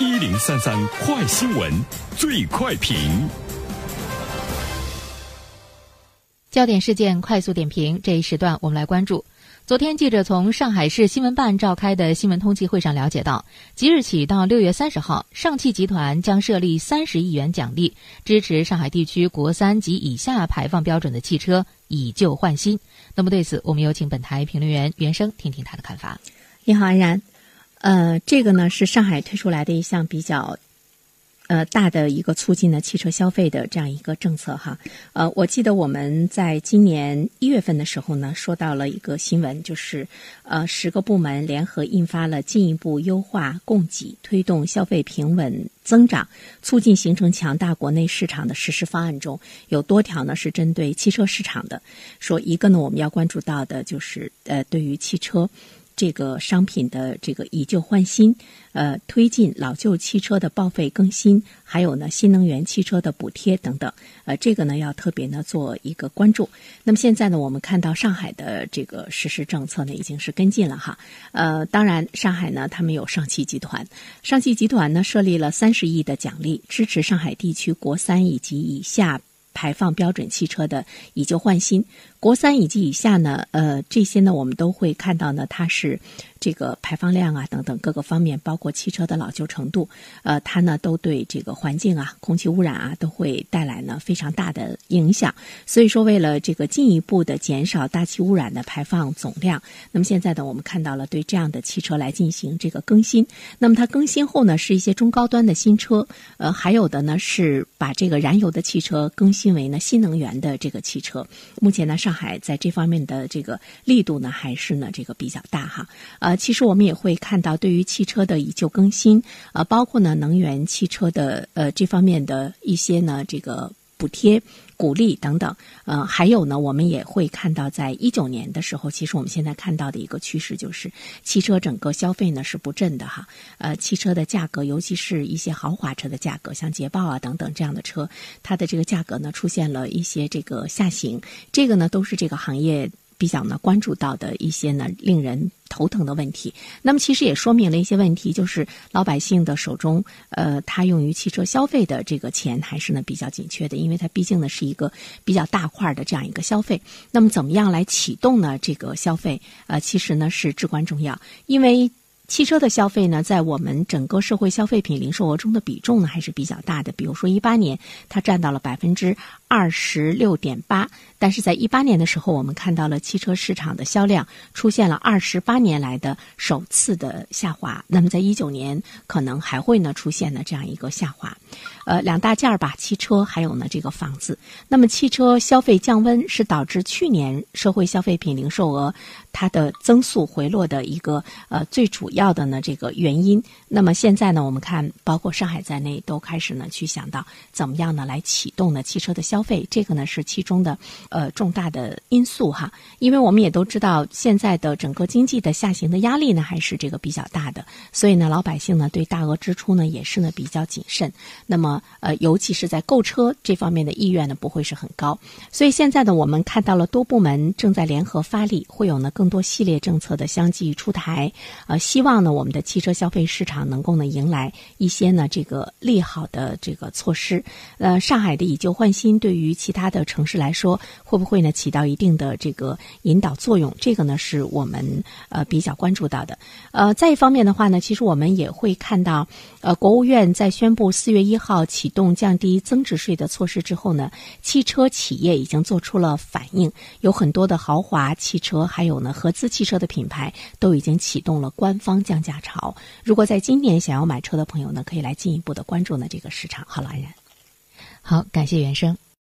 一零三三快新闻，最快评。焦点事件快速点评，这一时段我们来关注。昨天，记者从上海市新闻办召开的新闻通气会上了解到，即日起到六月三十号，上汽集团将设立三十亿元奖励，支持上海地区国三及以下排放标准的汽车以旧换新。那么对此，我们有请本台评论员袁生听听他的看法。你好，安然。呃，这个呢是上海推出来的一项比较。呃，大的一个促进了汽车消费的这样一个政策哈。呃，我记得我们在今年一月份的时候呢，说到了一个新闻，就是呃，十个部门联合印发了进一步优化供给、推动消费平稳增长、促进形成强大国内市场的实施方案中，有多条呢是针对汽车市场的。说一个呢，我们要关注到的就是呃，对于汽车。这个商品的这个以旧换新，呃，推进老旧汽车的报废更新，还有呢新能源汽车的补贴等等，呃，这个呢要特别呢做一个关注。那么现在呢，我们看到上海的这个实施政策呢已经是跟进了哈，呃，当然上海呢他们有上汽集团，上汽集团呢设立了三十亿的奖励，支持上海地区国三以及以下。排放标准汽车的以旧换新，国三以及以下呢，呃，这些呢，我们都会看到呢，它是这个排放量啊等等各个方面，包括汽车的老旧程度，呃，它呢都对这个环境啊、空气污染啊都会带来呢非常大的影响。所以说，为了这个进一步的减少大气污染的排放总量，那么现在呢，我们看到了对这样的汽车来进行这个更新。那么它更新后呢，是一些中高端的新车，呃，还有的呢是把这个燃油的汽车更。新为呢新能源的这个汽车，目前呢上海在这方面的这个力度呢还是呢这个比较大哈。呃，其实我们也会看到，对于汽车的以旧更新，呃，包括呢能源汽车的呃这方面的一些呢这个。补贴、鼓励等等，呃，还有呢，我们也会看到，在一九年的时候，其实我们现在看到的一个趋势就是，汽车整个消费呢是不振的哈。呃，汽车的价格，尤其是一些豪华车的价格，像捷豹啊等等这样的车，它的这个价格呢出现了一些这个下行，这个呢都是这个行业。比较呢关注到的一些呢令人头疼的问题，那么其实也说明了一些问题，就是老百姓的手中，呃，他用于汽车消费的这个钱还是呢比较紧缺的，因为它毕竟呢是一个比较大块的这样一个消费。那么怎么样来启动呢这个消费？呃，其实呢是至关重要，因为。汽车的消费呢，在我们整个社会消费品零售额中的比重呢，还是比较大的。比如说，一八年它占到了百分之二十六点八，但是在一八年的时候，我们看到了汽车市场的销量出现了二十八年来的首次的下滑。那么，在一九年可能还会呢出现呢这样一个下滑。呃，两大件儿吧，汽车还有呢这个房子。那么，汽车消费降温是导致去年社会消费品零售额它的增速回落的一个呃最主要要的呢这个原因。那么现在呢，我们看包括上海在内都开始呢去想到怎么样呢来启动呢汽车的消费，这个呢是其中的呃重大的因素哈。因为我们也都知道，现在的整个经济的下行的压力呢还是这个比较大的，所以呢老百姓呢对大额支出呢也是呢比较谨慎。那么呃，尤其是在购车这方面的意愿呢，不会是很高。所以现在呢，我们看到了多部门正在联合发力，会有呢更多系列政策的相继出台。呃，希望望呢，我们的汽车消费市场能够呢迎来一些呢这个利好的这个措施。呃，上海的以旧换新对于其他的城市来说，会不会呢起到一定的这个引导作用？这个呢是我们呃比较关注到的。呃，再一方面的话呢，其实我们也会看到，呃，国务院在宣布四月一号。启动降低增值税的措施之后呢，汽车企业已经做出了反应，有很多的豪华汽车，还有呢合资汽车的品牌都已经启动了官方降价潮。如果在今年想要买车的朋友呢，可以来进一步的关注呢这个市场。好了，安然，好，感谢袁生。